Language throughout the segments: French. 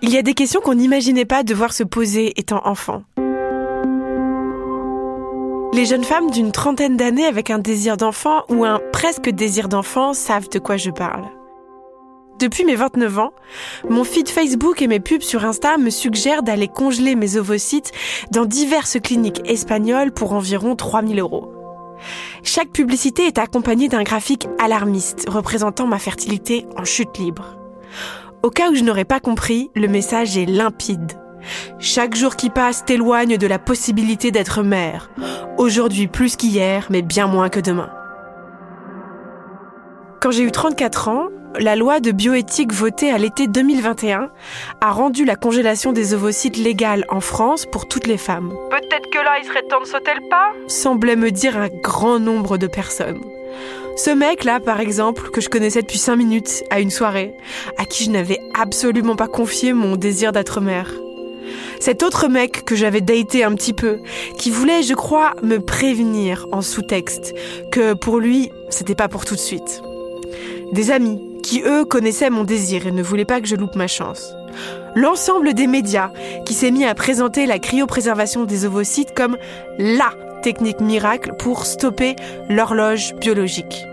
Il y a des questions qu'on n'imaginait pas devoir se poser étant enfant. Les jeunes femmes d'une trentaine d'années avec un désir d'enfant ou un presque désir d'enfant savent de quoi je parle. Depuis mes 29 ans, mon feed Facebook et mes pubs sur Insta me suggèrent d'aller congeler mes ovocytes dans diverses cliniques espagnoles pour environ 3000 euros. Chaque publicité est accompagnée d'un graphique alarmiste représentant ma fertilité en chute libre. Au cas où je n'aurais pas compris, le message est limpide. Chaque jour qui passe t'éloigne de la possibilité d'être mère. Aujourd'hui plus qu'hier, mais bien moins que demain. Quand j'ai eu 34 ans, la loi de bioéthique votée à l'été 2021 a rendu la congélation des ovocytes légale en France pour toutes les femmes. Peut-être que là, il serait temps de sauter le pas? Semblait me dire un grand nombre de personnes. Ce mec-là, par exemple, que je connaissais depuis 5 minutes à une soirée, à qui je n'avais absolument pas confié mon désir d'être mère. Cet autre mec que j'avais daté un petit peu, qui voulait, je crois, me prévenir en sous-texte que pour lui, c'était pas pour tout de suite. Des amis qui, eux, connaissaient mon désir et ne voulaient pas que je loupe ma chance. L'ensemble des médias qui s'est mis à présenter la cryopréservation des ovocytes comme LA technique miracle pour stopper l'horloge biologique.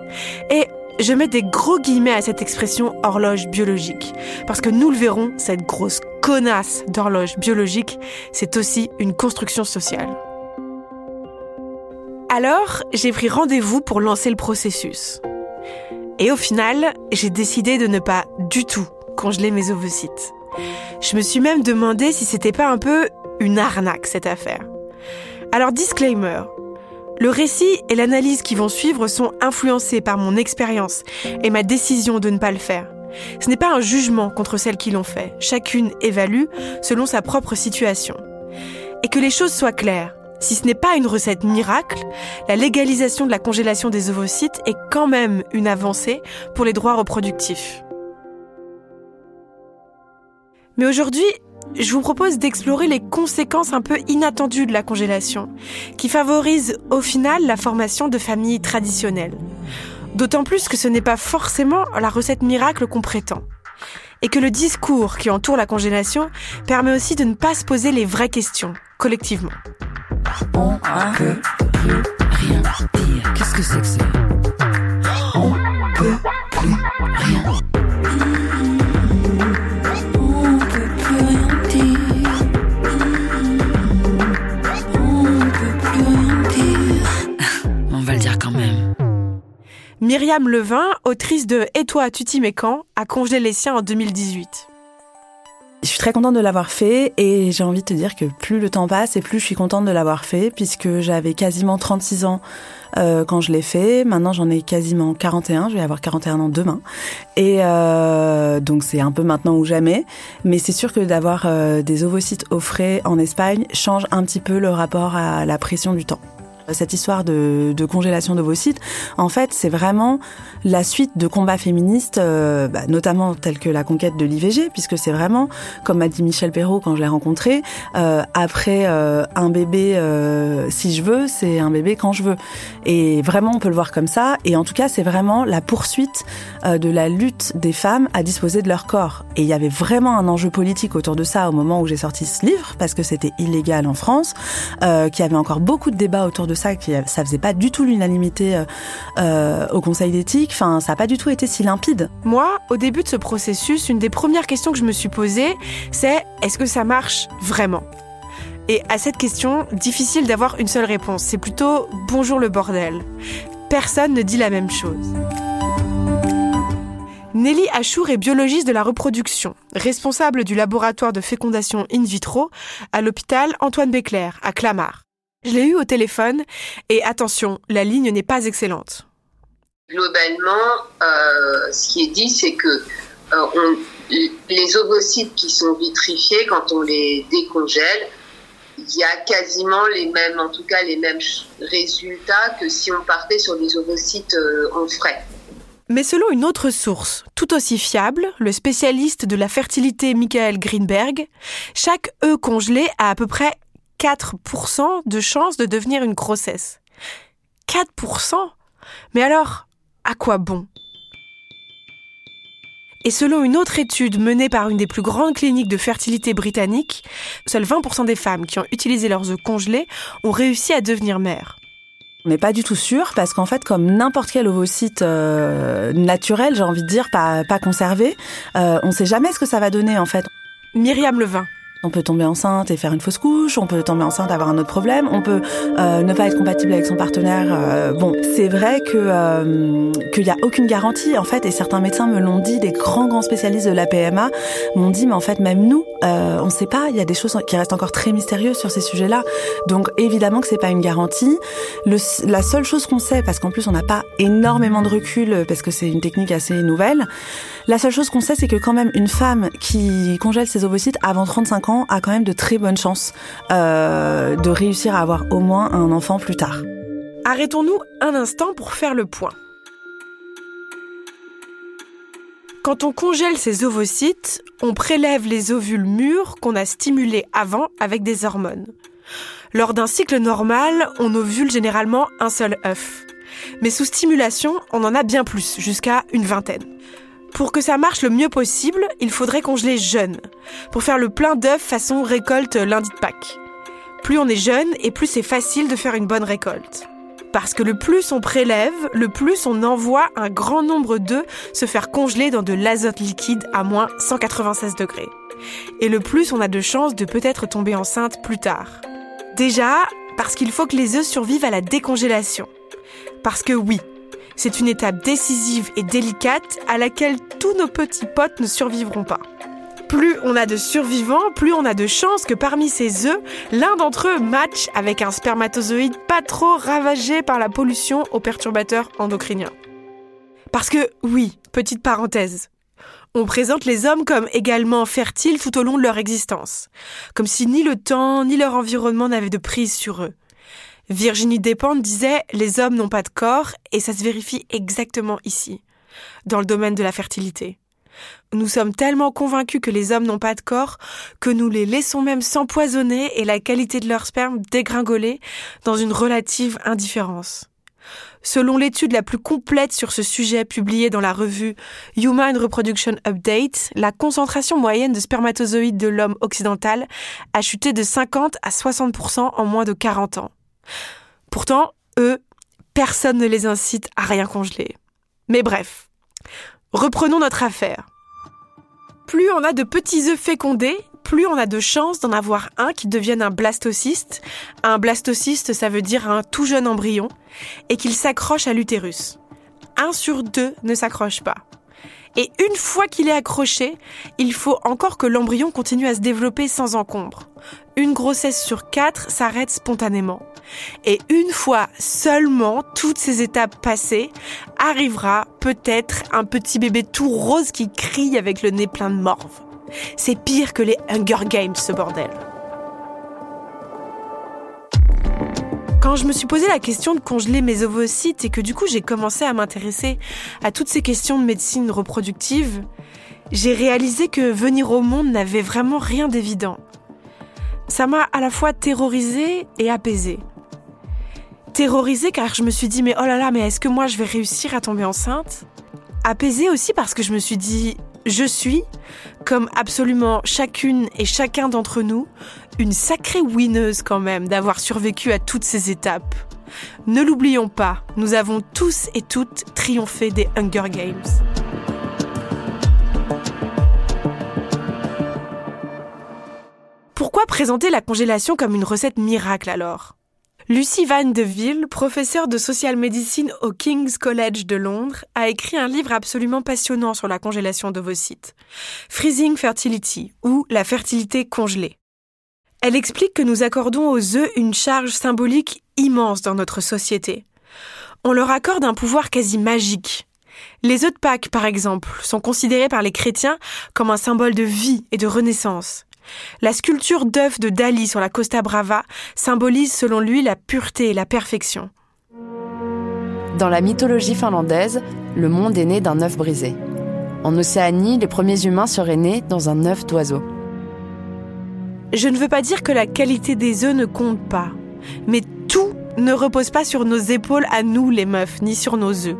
Et je mets des gros guillemets à cette expression horloge biologique, parce que nous le verrons, cette grosse connasse d'horloge biologique, c'est aussi une construction sociale. Alors, j'ai pris rendez-vous pour lancer le processus. Et au final, j'ai décidé de ne pas du tout congeler mes ovocytes. Je me suis même demandé si c'était pas un peu une arnaque cette affaire. Alors disclaimer, le récit et l'analyse qui vont suivre sont influencés par mon expérience et ma décision de ne pas le faire. Ce n'est pas un jugement contre celles qui l'ont fait. Chacune évalue selon sa propre situation. Et que les choses soient claires, si ce n'est pas une recette miracle, la légalisation de la congélation des ovocytes est quand même une avancée pour les droits reproductifs. Mais aujourd'hui, je vous propose d'explorer les conséquences un peu inattendues de la congélation, qui favorise au final la formation de familles traditionnelles. D'autant plus que ce n'est pas forcément la recette miracle qu'on prétend. Et que le discours qui entoure la congélation permet aussi de ne pas se poser les vraies questions, collectivement. On peut plus rien dire. Qu'est-ce que c'est que ça On peut plus rien. On peut plus rien dire. On peut plus rien dire. On va le dire quand même. Myriam Levin, autrice de Et toi, tu t'y quand a congelé les siens en 2018. Je suis très contente de l'avoir fait et j'ai envie de te dire que plus le temps passe et plus je suis contente de l'avoir fait puisque j'avais quasiment 36 ans euh, quand je l'ai fait. Maintenant j'en ai quasiment 41, je vais avoir 41 ans demain. Et euh, donc c'est un peu maintenant ou jamais. Mais c'est sûr que d'avoir euh, des ovocytes au frais en Espagne change un petit peu le rapport à la pression du temps. Cette histoire de, de congélation d'ovocytes, en fait, c'est vraiment la suite de combats féministes, euh, bah, notamment tels que la conquête de l'IVG, puisque c'est vraiment, comme m'a dit Michel Perrault quand je l'ai rencontré, euh, après euh, un bébé, euh, si je veux, c'est un bébé quand je veux. Et vraiment, on peut le voir comme ça. Et en tout cas, c'est vraiment la poursuite euh, de la lutte des femmes à disposer de leur corps. Et il y avait vraiment un enjeu politique autour de ça au moment où j'ai sorti ce livre, parce que c'était illégal en France, qu'il y avait encore beaucoup de débats autour de ça, faisait pas du tout l'unanimité euh, euh, au Conseil d'éthique. Ça n'a pas du tout été si limpide. Moi, au début de ce processus, une des premières questions que je me suis posée, c'est est-ce que ça marche vraiment? Et à cette question, difficile d'avoir une seule réponse. C'est plutôt bonjour le bordel. Personne ne dit la même chose. Nelly Achour est biologiste de la reproduction, responsable du laboratoire de fécondation in vitro à l'hôpital Antoine Béclair à Clamart. Je l'ai eu au téléphone et attention, la ligne n'est pas excellente. Globalement, euh, ce qui est dit, c'est que euh, on, les ovocytes qui sont vitrifiés, quand on les décongèle, il y a quasiment les mêmes, en tout cas les mêmes résultats que si on partait sur des ovocytes euh, en frais. Mais selon une autre source, tout aussi fiable, le spécialiste de la fertilité Michael Greenberg, chaque œuf congelé a à peu près 4% de chance de devenir une grossesse. 4% Mais alors, à quoi bon? Et selon une autre étude menée par une des plus grandes cliniques de fertilité britanniques, seuls 20% des femmes qui ont utilisé leurs œufs congelés ont réussi à devenir mères. On n'est pas du tout sûr parce qu'en fait, comme n'importe quel ovocyte euh, naturel, j'ai envie de dire, pas, pas conservé, euh, on ne sait jamais ce que ça va donner en fait. Myriam Levin. On peut tomber enceinte et faire une fausse couche, on peut tomber enceinte et avoir un autre problème, on peut euh, ne pas être compatible avec son partenaire. Euh, bon, c'est vrai que euh, qu'il n'y a aucune garantie en fait, et certains médecins me l'ont dit, des grands grands spécialistes de la PMA m'ont dit, mais en fait même nous, euh, on ne sait pas, il y a des choses qui restent encore très mystérieuses sur ces sujets-là. Donc évidemment que c'est pas une garantie. La seule chose qu'on sait, parce qu'en plus on n'a pas énormément de recul, parce que c'est une technique assez nouvelle, la seule chose qu'on sait, c'est que quand même une femme qui congèle ses ovocytes avant 35 ans a quand même de très bonnes chances euh, de réussir à avoir au moins un enfant plus tard. Arrêtons-nous un instant pour faire le point. Quand on congèle ses ovocytes, on prélève les ovules mûrs qu'on a stimulés avant avec des hormones. Lors d'un cycle normal, on ovule généralement un seul œuf. Mais sous stimulation, on en a bien plus, jusqu'à une vingtaine. Pour que ça marche le mieux possible, il faudrait congeler jeune, pour faire le plein d'œufs façon récolte lundi de Pâques. Plus on est jeune et plus c'est facile de faire une bonne récolte. Parce que le plus on prélève, le plus on envoie un grand nombre d'œufs se faire congeler dans de l'azote liquide à moins 196 degrés. Et le plus on a de chances de peut-être tomber enceinte plus tard. Déjà, parce qu'il faut que les œufs survivent à la décongélation. Parce que oui, c'est une étape décisive et délicate à laquelle tous nos petits potes ne survivront pas. Plus on a de survivants, plus on a de chances que parmi ces œufs, l'un d'entre eux matche avec un spermatozoïde pas trop ravagé par la pollution aux perturbateurs endocriniens. Parce que, oui, petite parenthèse, on présente les hommes comme également fertiles tout au long de leur existence, comme si ni le temps ni leur environnement n'avaient de prise sur eux. Virginie Despentes disait Les hommes n'ont pas de corps et ça se vérifie exactement ici, dans le domaine de la fertilité. Nous sommes tellement convaincus que les hommes n'ont pas de corps que nous les laissons même s'empoisonner et la qualité de leur sperme dégringoler dans une relative indifférence. Selon l'étude la plus complète sur ce sujet publiée dans la revue Human Reproduction Update, la concentration moyenne de spermatozoïdes de l'homme occidental a chuté de 50 à 60% en moins de 40 ans. Pourtant, eux, personne ne les incite à rien congeler. Mais bref, reprenons notre affaire. Plus on a de petits œufs fécondés, plus on a de chances d'en avoir un qui devienne un blastocyste. Un blastocyste, ça veut dire un tout jeune embryon, et qu'il s'accroche à l'utérus. Un sur deux ne s'accroche pas. Et une fois qu'il est accroché, il faut encore que l'embryon continue à se développer sans encombre. Une grossesse sur quatre s'arrête spontanément. Et une fois seulement toutes ces étapes passées, arrivera peut-être un petit bébé tout rose qui crie avec le nez plein de morve. C'est pire que les Hunger Games, ce bordel. Quand je me suis posé la question de congeler mes ovocytes et que du coup j'ai commencé à m'intéresser à toutes ces questions de médecine reproductive, j'ai réalisé que venir au monde n'avait vraiment rien d'évident. Ça m'a à la fois terrorisée et apaisée terrorisée car je me suis dit mais oh là là mais est-ce que moi je vais réussir à tomber enceinte? Apaisée aussi parce que je me suis dit je suis, comme absolument chacune et chacun d'entre nous, une sacrée winneuse quand même d'avoir survécu à toutes ces étapes. Ne l'oublions pas, nous avons tous et toutes triomphé des Hunger Games. Pourquoi présenter la congélation comme une recette miracle alors? Lucie Van Deville, professeure de social medicine au King's College de Londres, a écrit un livre absolument passionnant sur la congélation d'ovocytes, Freezing Fertility ou la fertilité congelée. Elle explique que nous accordons aux œufs une charge symbolique immense dans notre société. On leur accorde un pouvoir quasi magique. Les œufs de Pâques, par exemple, sont considérés par les chrétiens comme un symbole de vie et de renaissance. La sculpture d'œuf de Dali sur la Costa Brava symbolise selon lui la pureté et la perfection. Dans la mythologie finlandaise, le monde est né d'un œuf brisé. En Océanie, les premiers humains seraient nés dans un œuf d'oiseau. Je ne veux pas dire que la qualité des œufs ne compte pas, mais tout ne repose pas sur nos épaules à nous les meufs, ni sur nos œufs.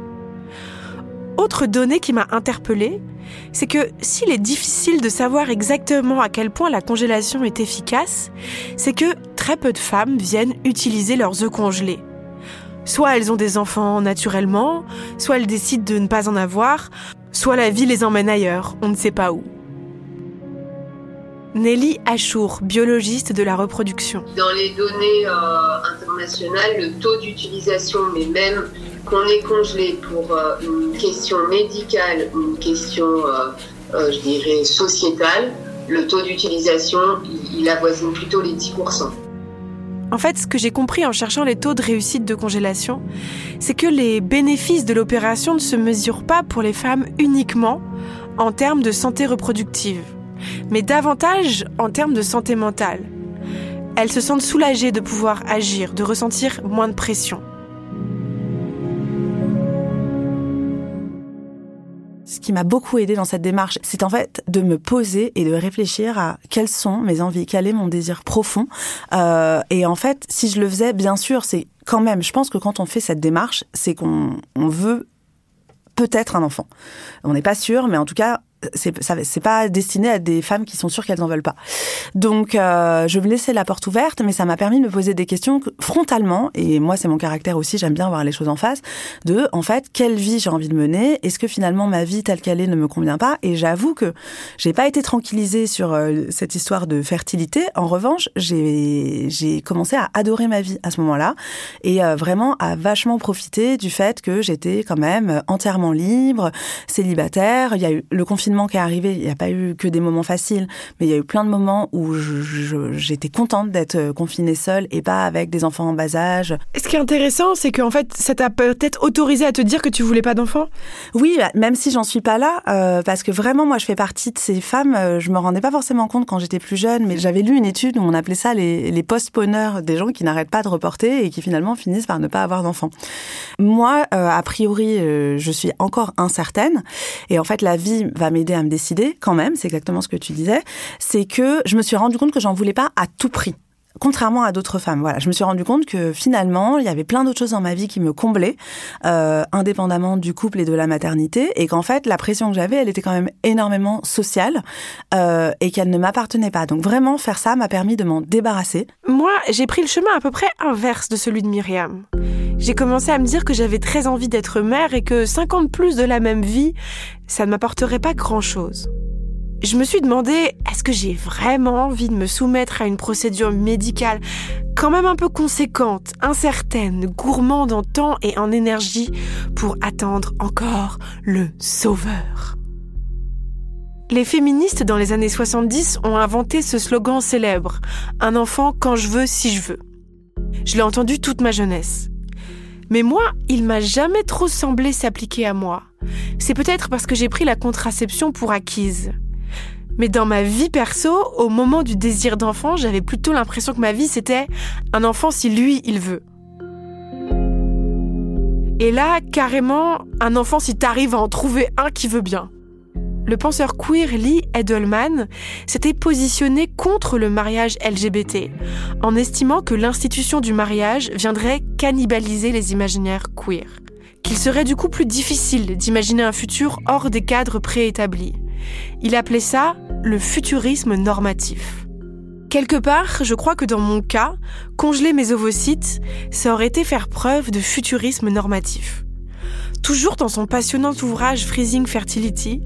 Autre donnée qui m'a interpellée, c'est que s'il est difficile de savoir exactement à quel point la congélation est efficace, c'est que très peu de femmes viennent utiliser leurs œufs congelés. Soit elles ont des enfants naturellement, soit elles décident de ne pas en avoir, soit la vie les emmène ailleurs, on ne sait pas où. Nelly Achour, biologiste de la reproduction. Dans les données euh, internationales, le taux d'utilisation, mais même qu'on ait congelé pour euh, une question médicale ou une question, euh, je dirais, sociétale, le taux d'utilisation, il avoisine plutôt les 10%. En fait, ce que j'ai compris en cherchant les taux de réussite de congélation, c'est que les bénéfices de l'opération ne se mesurent pas pour les femmes uniquement en termes de santé reproductive mais davantage en termes de santé mentale. Elles se sentent soulagées de pouvoir agir, de ressentir moins de pression. Qui m'a beaucoup aidé dans cette démarche, c'est en fait de me poser et de réfléchir à quelles sont mes envies, quel est mon désir profond. Euh, et en fait, si je le faisais, bien sûr, c'est quand même, je pense que quand on fait cette démarche, c'est qu'on veut peut-être un enfant. On n'est pas sûr, mais en tout cas, c'est pas destiné à des femmes qui sont sûres qu'elles en veulent pas. Donc euh, je me laissais la porte ouverte, mais ça m'a permis de me poser des questions frontalement. Et moi, c'est mon caractère aussi. J'aime bien voir les choses en face. De en fait, quelle vie j'ai envie de mener? Est-ce que finalement ma vie telle qu'elle est ne me convient pas? Et j'avoue que j'ai pas été tranquillisée sur euh, cette histoire de fertilité. En revanche, j'ai j'ai commencé à adorer ma vie à ce moment-là et euh, vraiment à vachement profiter du fait que j'étais quand même entièrement libre, célibataire. Il y a eu le confinement qui est arrivé, il n'y a pas eu que des moments faciles, mais il y a eu plein de moments où j'étais contente d'être euh, confinée seule et pas avec des enfants en bas âge. ce qui est intéressant, c'est qu'en fait, ça t'a peut-être autorisé à te dire que tu voulais pas d'enfants? Oui, bah, même si j'en suis pas là, euh, parce que vraiment, moi, je fais partie de ces femmes, euh, je me rendais pas forcément compte quand j'étais plus jeune, mais j'avais lu une étude où on appelait ça les, les postponeurs, des gens qui n'arrêtent pas de reporter et qui finalement finissent par ne pas avoir d'enfants. Moi, a priori, je suis encore incertaine, et en fait, la vie va m'aider à me décider, quand même, c'est exactement ce que tu disais, c'est que je me suis rendu compte que j'en voulais pas à tout prix contrairement à d'autres femmes. Voilà, je me suis rendu compte que finalement, il y avait plein d'autres choses dans ma vie qui me comblaient, euh, indépendamment du couple et de la maternité, et qu'en fait, la pression que j'avais, elle était quand même énormément sociale euh, et qu'elle ne m'appartenait pas. Donc vraiment, faire ça m'a permis de m'en débarrasser. Moi, j'ai pris le chemin à peu près inverse de celui de Myriam. J'ai commencé à me dire que j'avais très envie d'être mère et que 50 plus de la même vie, ça ne m'apporterait pas grand-chose. Je me suis demandé, est-ce que j'ai vraiment envie de me soumettre à une procédure médicale quand même un peu conséquente, incertaine, gourmande en temps et en énergie pour attendre encore le sauveur? Les féministes dans les années 70 ont inventé ce slogan célèbre, Un enfant quand je veux, si je veux. Je l'ai entendu toute ma jeunesse. Mais moi, il m'a jamais trop semblé s'appliquer à moi. C'est peut-être parce que j'ai pris la contraception pour acquise. Mais dans ma vie perso, au moment du désir d'enfant, j'avais plutôt l'impression que ma vie c'était un enfant si lui il veut. Et là, carrément, un enfant si t'arrives à en trouver un qui veut bien. Le penseur queer Lee Edelman s'était positionné contre le mariage LGBT, en estimant que l'institution du mariage viendrait cannibaliser les imaginaires queer, qu'il serait du coup plus difficile d'imaginer un futur hors des cadres préétablis. Il appelait ça le futurisme normatif. Quelque part, je crois que dans mon cas, congeler mes ovocytes, ça aurait été faire preuve de futurisme normatif. Toujours dans son passionnant ouvrage Freezing Fertility,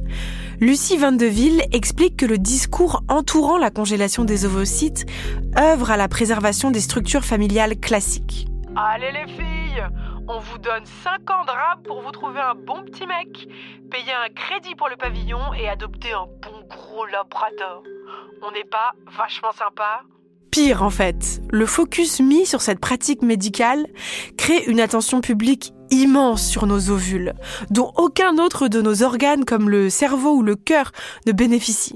Lucie Vandeville explique que le discours entourant la congélation des ovocytes œuvre à la préservation des structures familiales classiques. Allez les filles, on vous donne 5 ans de pour vous trouver un bon petit mec, payer un crédit pour le pavillon et adopter un bon gros labrador. On n'est pas vachement sympa Pire en fait, le focus mis sur cette pratique médicale crée une attention publique immense sur nos ovules, dont aucun autre de nos organes comme le cerveau ou le cœur ne bénéficie.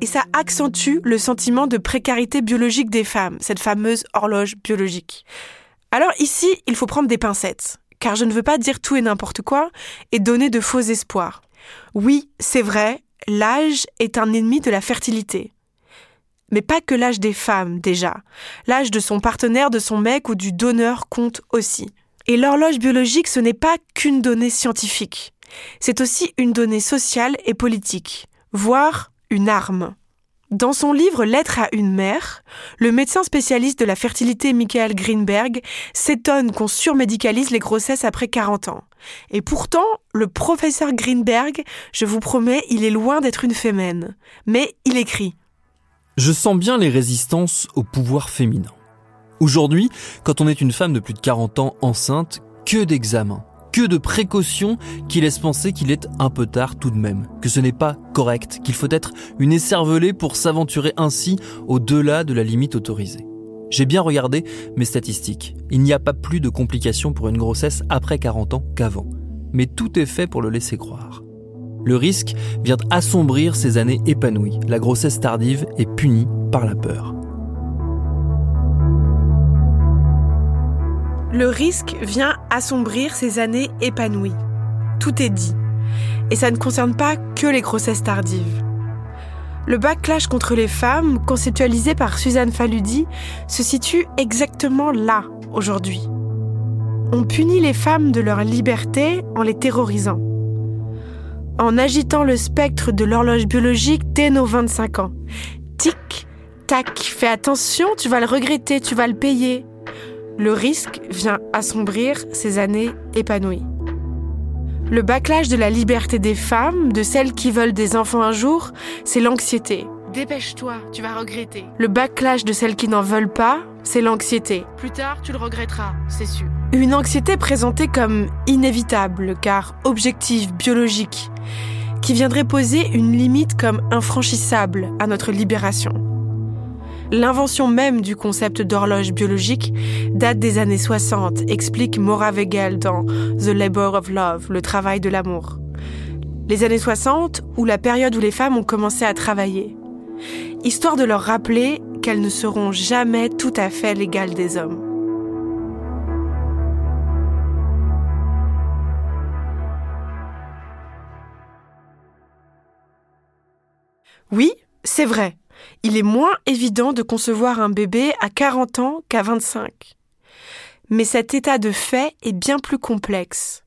Et ça accentue le sentiment de précarité biologique des femmes, cette fameuse horloge biologique. Alors ici, il faut prendre des pincettes, car je ne veux pas dire tout et n'importe quoi et donner de faux espoirs. Oui, c'est vrai, l'âge est un ennemi de la fertilité. Mais pas que l'âge des femmes, déjà. L'âge de son partenaire, de son mec ou du donneur compte aussi. Et l'horloge biologique, ce n'est pas qu'une donnée scientifique. c'est aussi une donnée sociale et politique, voire une arme. Dans son livre Lettre à une mère, le médecin spécialiste de la fertilité Michael Greenberg s'étonne qu'on surmédicalise les grossesses après 40 ans. Et pourtant, le professeur Greenberg, je vous promets, il est loin d'être une fémène. Mais il écrit Je sens bien les résistances au pouvoir féminin. Aujourd'hui, quand on est une femme de plus de 40 ans enceinte, que d'examens, que de précautions qui laissent penser qu'il est un peu tard tout de même, que ce n'est pas correct, qu'il faut être une écervelée pour s'aventurer ainsi au-delà de la limite autorisée. J'ai bien regardé mes statistiques. Il n'y a pas plus de complications pour une grossesse après 40 ans qu'avant. Mais tout est fait pour le laisser croire. Le risque vient assombrir ces années épanouies. La grossesse tardive est punie par la peur. Le risque vient assombrir ces années épanouies. Tout est dit. Et ça ne concerne pas que les grossesses tardives. Le backlash contre les femmes, conceptualisé par Suzanne Faludi, se situe exactement là, aujourd'hui. On punit les femmes de leur liberté en les terrorisant. En agitant le spectre de l'horloge biologique dès nos 25 ans. Tic, tac, fais attention, tu vas le regretter, tu vas le payer le risque vient assombrir ces années épanouies. Le backlash de la liberté des femmes, de celles qui veulent des enfants un jour, c'est l'anxiété. Dépêche-toi, tu vas regretter. Le backlash de celles qui n'en veulent pas, c'est l'anxiété. Plus tard, tu le regretteras, c'est sûr. Une anxiété présentée comme inévitable, car objective, biologique, qui viendrait poser une limite comme infranchissable à notre libération. L'invention même du concept d'horloge biologique date des années 60, explique Maura Wegel dans The Labor of Love, le travail de l'amour. Les années 60, ou la période où les femmes ont commencé à travailler. Histoire de leur rappeler qu'elles ne seront jamais tout à fait l'égale des hommes. Oui, c'est vrai il est moins évident de concevoir un bébé à 40 ans qu'à 25. Mais cet état de fait est bien plus complexe.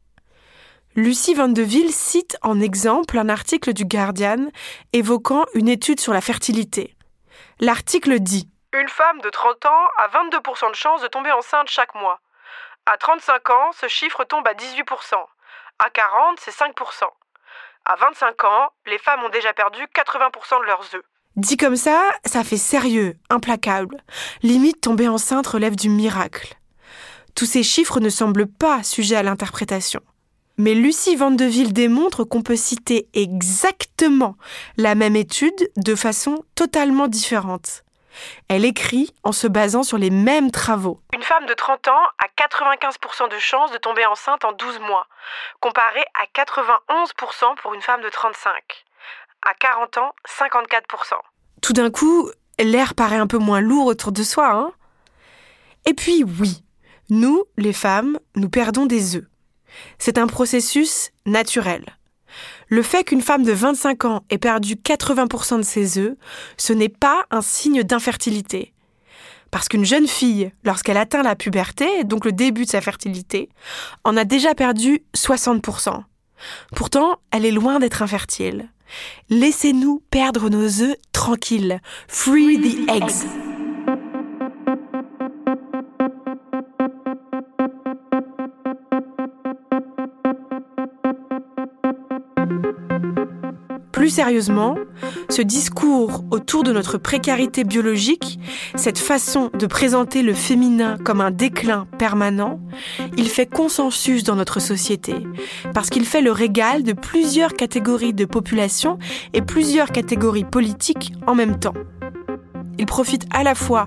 Lucie Vandeville cite en exemple un article du Guardian évoquant une étude sur la fertilité. L'article dit Une femme de 30 ans a 22% de chances de tomber enceinte chaque mois. À 35 ans, ce chiffre tombe à 18%. À 40, c'est 5%. À 25 ans, les femmes ont déjà perdu 80% de leurs œufs. Dit comme ça, ça fait sérieux, implacable. Limite tomber enceinte relève du miracle. Tous ces chiffres ne semblent pas sujets à l'interprétation. Mais Lucie Vandeville démontre qu'on peut citer exactement la même étude de façon totalement différente. Elle écrit en se basant sur les mêmes travaux. Une femme de 30 ans a 95% de chances de tomber enceinte en 12 mois, comparé à 91% pour une femme de 35 à 40 ans, 54%. Tout d'un coup, l'air paraît un peu moins lourd autour de soi, hein Et puis oui, nous, les femmes, nous perdons des œufs. C'est un processus naturel. Le fait qu'une femme de 25 ans ait perdu 80% de ses œufs, ce n'est pas un signe d'infertilité. Parce qu'une jeune fille, lorsqu'elle atteint la puberté, donc le début de sa fertilité, en a déjà perdu 60%. Pourtant, elle est loin d'être infertile. Laissez-nous perdre nos œufs tranquilles. Free the eggs. Plus sérieusement, ce discours autour de notre précarité biologique, cette façon de présenter le féminin comme un déclin permanent, il fait consensus dans notre société, parce qu'il fait le régal de plusieurs catégories de population et plusieurs catégories politiques en même temps. Il profite à la fois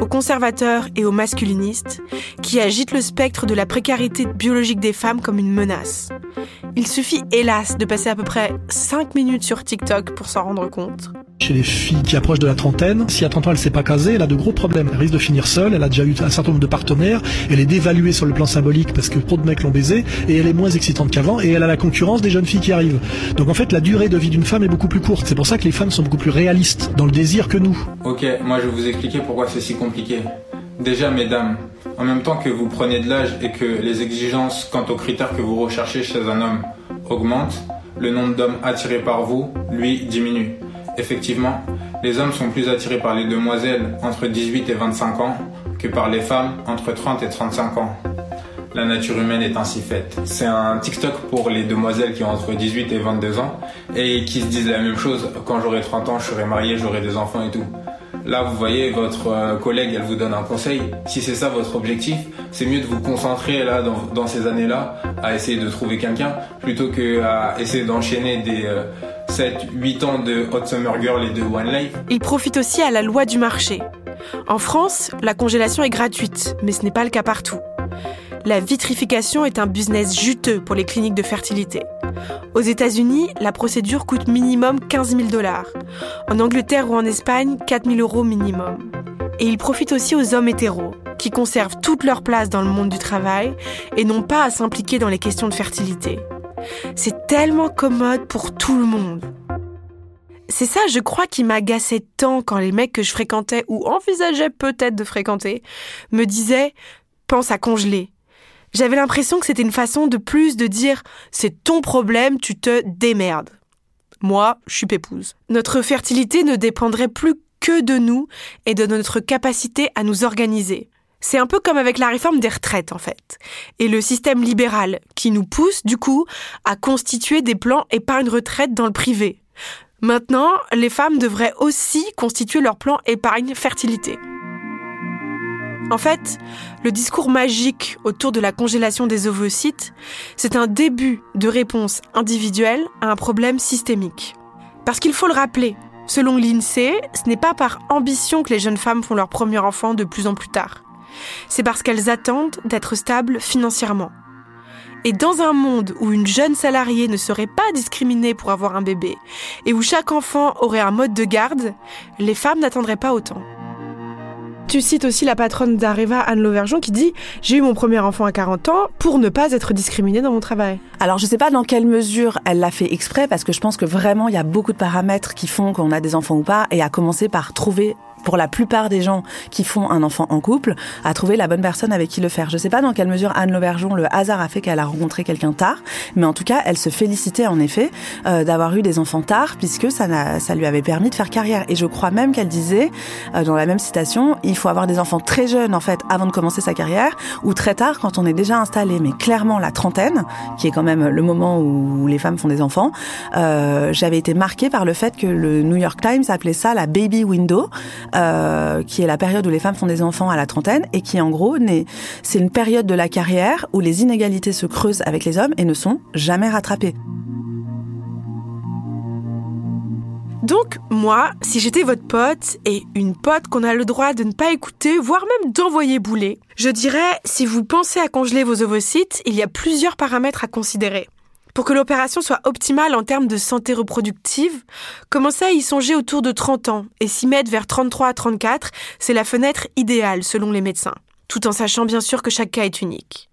aux conservateurs et aux masculinistes qui agitent le spectre de la précarité biologique des femmes comme une menace. Il suffit hélas de passer à peu près 5 minutes sur TikTok pour s'en rendre compte. Chez les filles qui approchent de la trentaine, si à 30 ans elle s'est pas casée, elle a de gros problèmes. Elle risque de finir seule, elle a déjà eu un certain nombre de partenaires, elle est dévaluée sur le plan symbolique parce que trop de mecs l'ont baisée, et elle est moins excitante qu'avant, et elle a la concurrence des jeunes filles qui arrivent. Donc en fait, la durée de vie d'une femme est beaucoup plus courte. C'est pour ça que les femmes sont beaucoup plus réalistes dans le désir que nous. Ok, moi je vais vous expliquer pourquoi c'est si compliqué. Déjà, mesdames, en même temps que vous prenez de l'âge et que les exigences quant aux critères que vous recherchez chez un homme augmente, le nombre d'hommes attirés par vous, lui, diminue. Effectivement, les hommes sont plus attirés par les demoiselles entre 18 et 25 ans que par les femmes entre 30 et 35 ans. La nature humaine est ainsi faite. C'est un TikTok pour les demoiselles qui ont entre 18 et 22 ans et qui se disent la même chose. Quand j'aurai 30 ans, je serai marié, j'aurai des enfants et tout. Là, vous voyez, votre euh, collègue, elle vous donne un conseil. Si c'est ça votre objectif, c'est mieux de vous concentrer là dans, ces années-là à essayer de trouver quelqu'un plutôt que à essayer d'enchaîner des 7, euh, 8 ans de Hot Summer Girl et de One Life. Il profite aussi à la loi du marché. En France, la congélation est gratuite, mais ce n'est pas le cas partout. La vitrification est un business juteux pour les cliniques de fertilité. Aux États-Unis, la procédure coûte minimum 15 000 dollars. En Angleterre ou en Espagne, 4 000 euros minimum. Et il profite aussi aux hommes hétéros, qui conservent toute leur place dans le monde du travail et n'ont pas à s'impliquer dans les questions de fertilité. C'est tellement commode pour tout le monde. C'est ça, je crois, qui m'agaçait tant quand les mecs que je fréquentais ou envisageais peut-être de fréquenter me disaient pense à congeler. J'avais l'impression que c'était une façon de plus de dire c'est ton problème, tu te démerdes. Moi, je suis pépouse. Notre fertilité ne dépendrait plus que de nous et de notre capacité à nous organiser. C'est un peu comme avec la réforme des retraites en fait, et le système libéral qui nous pousse du coup à constituer des plans épargne retraite dans le privé. Maintenant, les femmes devraient aussi constituer leur plan épargne fertilité. En fait, le discours magique autour de la congélation des ovocytes, c'est un début de réponse individuelle à un problème systémique. Parce qu'il faut le rappeler, selon l'INSEE, ce n'est pas par ambition que les jeunes femmes font leur premier enfant de plus en plus tard. C'est parce qu'elles attendent d'être stables financièrement. Et dans un monde où une jeune salariée ne serait pas discriminée pour avoir un bébé, et où chaque enfant aurait un mode de garde, les femmes n'attendraient pas autant. Tu cites aussi la patronne d'Areva, Anne Lauvergeon, qui dit J'ai eu mon premier enfant à 40 ans pour ne pas être discriminée dans mon travail. Alors, je ne sais pas dans quelle mesure elle l'a fait exprès, parce que je pense que vraiment, il y a beaucoup de paramètres qui font qu'on a des enfants ou pas, et à commencer par trouver pour la plupart des gens qui font un enfant en couple, à trouver la bonne personne avec qui le faire. Je sais pas dans quelle mesure Anne Lauvergeon, le hasard a fait qu'elle a rencontré quelqu'un tard, mais en tout cas, elle se félicitait en effet euh, d'avoir eu des enfants tard, puisque ça, ça lui avait permis de faire carrière. Et je crois même qu'elle disait, euh, dans la même citation, il faut avoir des enfants très jeunes en fait avant de commencer sa carrière, ou très tard quand on est déjà installé. Mais clairement, la trentaine, qui est quand même le moment où les femmes font des enfants, euh, j'avais été marquée par le fait que le New York Times appelait ça la baby window. Euh, qui est la période où les femmes font des enfants à la trentaine et qui en gros c'est une période de la carrière où les inégalités se creusent avec les hommes et ne sont jamais rattrapées. Donc, moi, si j'étais votre pote, et une pote qu'on a le droit de ne pas écouter, voire même d'envoyer bouler, je dirais, si vous pensez à congeler vos ovocytes, il y a plusieurs paramètres à considérer. Pour que l'opération soit optimale en termes de santé reproductive, commencez à y songer autour de 30 ans et s'y mettre vers 33 à 34, c'est la fenêtre idéale selon les médecins, tout en sachant bien sûr que chaque cas est unique.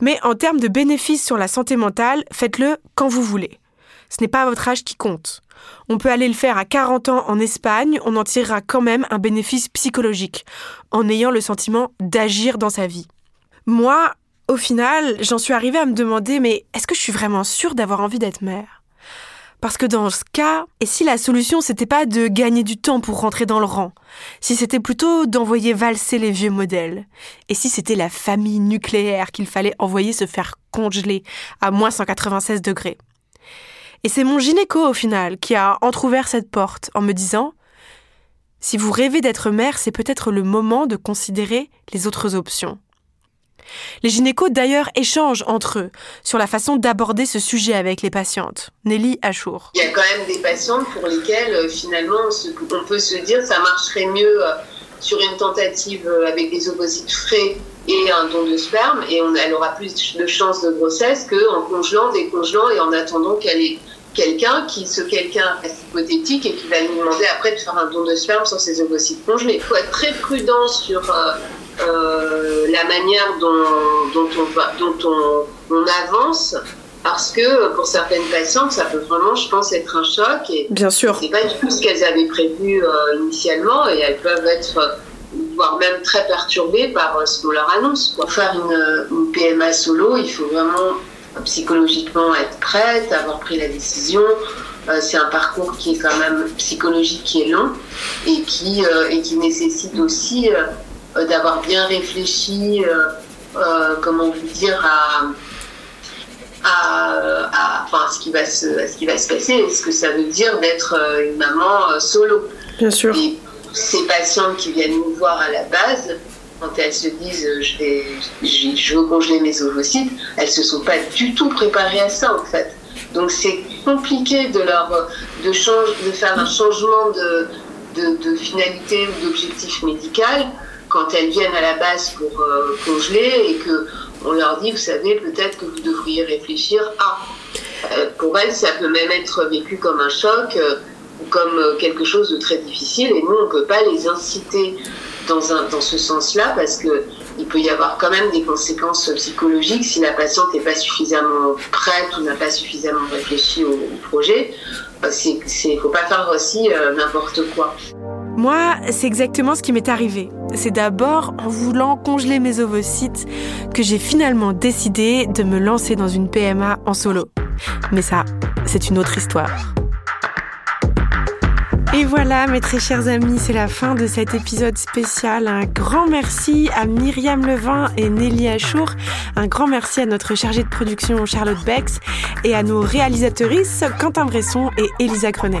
Mais en termes de bénéfices sur la santé mentale, faites-le quand vous voulez. Ce n'est pas votre âge qui compte. On peut aller le faire à 40 ans en Espagne, on en tirera quand même un bénéfice psychologique, en ayant le sentiment d'agir dans sa vie. Moi, au final, j'en suis arrivée à me demander, mais est-ce que je suis vraiment sûre d'avoir envie d'être mère? Parce que dans ce cas, et si la solution c'était pas de gagner du temps pour rentrer dans le rang, si c'était plutôt d'envoyer valser les vieux modèles, et si c'était la famille nucléaire qu'il fallait envoyer se faire congeler à moins 196 degrés? Et c'est mon gynéco au final qui a entr'ouvert cette porte en me disant si vous rêvez d'être mère, c'est peut-être le moment de considérer les autres options. Les gynécos d'ailleurs échangent entre eux sur la façon d'aborder ce sujet avec les patientes. Nelly Achour. Il y a quand même des patientes pour lesquelles euh, finalement on peut se dire ça marcherait mieux euh, sur une tentative euh, avec des ovocytes frais et un don de sperme et on, elle aura plus de chances de grossesse qu'en congelant, décongelant et en attendant qu'elle ait quelqu'un qui, ce quelqu'un est hypothétique et qui va lui demander après de faire un don de sperme sur ses ovocytes congelés. Il faut être très prudent sur la manière dont, dont, on, dont on, avance parce que pour certaines patientes, ça peut vraiment, je pense, être un choc. Et Bien sûr. C'est pas du tout ce qu'elles avaient prévu euh, initialement et elles peuvent être, voire même très perturbées par euh, ce qu'on leur annonce. Pour faire une, une, PMA solo, il faut vraiment psychologiquement être prête, avoir pris la décision. c'est un parcours qui est quand même psychologique, qui est long et qui, et qui nécessite aussi d'avoir bien réfléchi, comment vous dire, à à, enfin, ce, qui va se, ce qui va se passer ce que ça veut dire d'être euh, une maman euh, solo. Bien sûr. Et ces patientes qui viennent nous voir à la base, quand elles se disent euh, je, vais, je, veux congeler mes ovocytes, elles se sont pas du tout préparées à ça en fait. Donc c'est compliqué de leur de, change, de faire un changement de, de, de finalité ou d'objectif médical quand elles viennent à la base pour congeler et que on leur dit, vous savez, peut-être que vous devriez réfléchir à. Euh, pour elles, ça peut même être vécu comme un choc euh, ou comme euh, quelque chose de très difficile. Et nous, on ne peut pas les inciter dans, un, dans ce sens-là parce que il peut y avoir quand même des conséquences psychologiques si la patiente n'est pas suffisamment prête ou n'a pas suffisamment réfléchi au, projet. Il ne faut pas faire aussi n'importe quoi. Moi, c'est exactement ce qui m'est arrivé. C'est d'abord en voulant congeler mes ovocytes que j'ai finalement décidé de me lancer dans une PMA en solo. Mais ça, c'est une autre histoire. Et voilà, mes très chers amis, c'est la fin de cet épisode spécial. Un grand merci à Myriam Levin et Nelly Achour. Un grand merci à notre chargée de production Charlotte Bex et à nos réalisatrices Quentin Bresson et Elisa Grenet.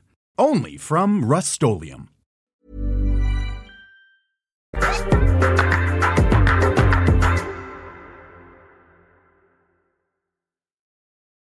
only from Rust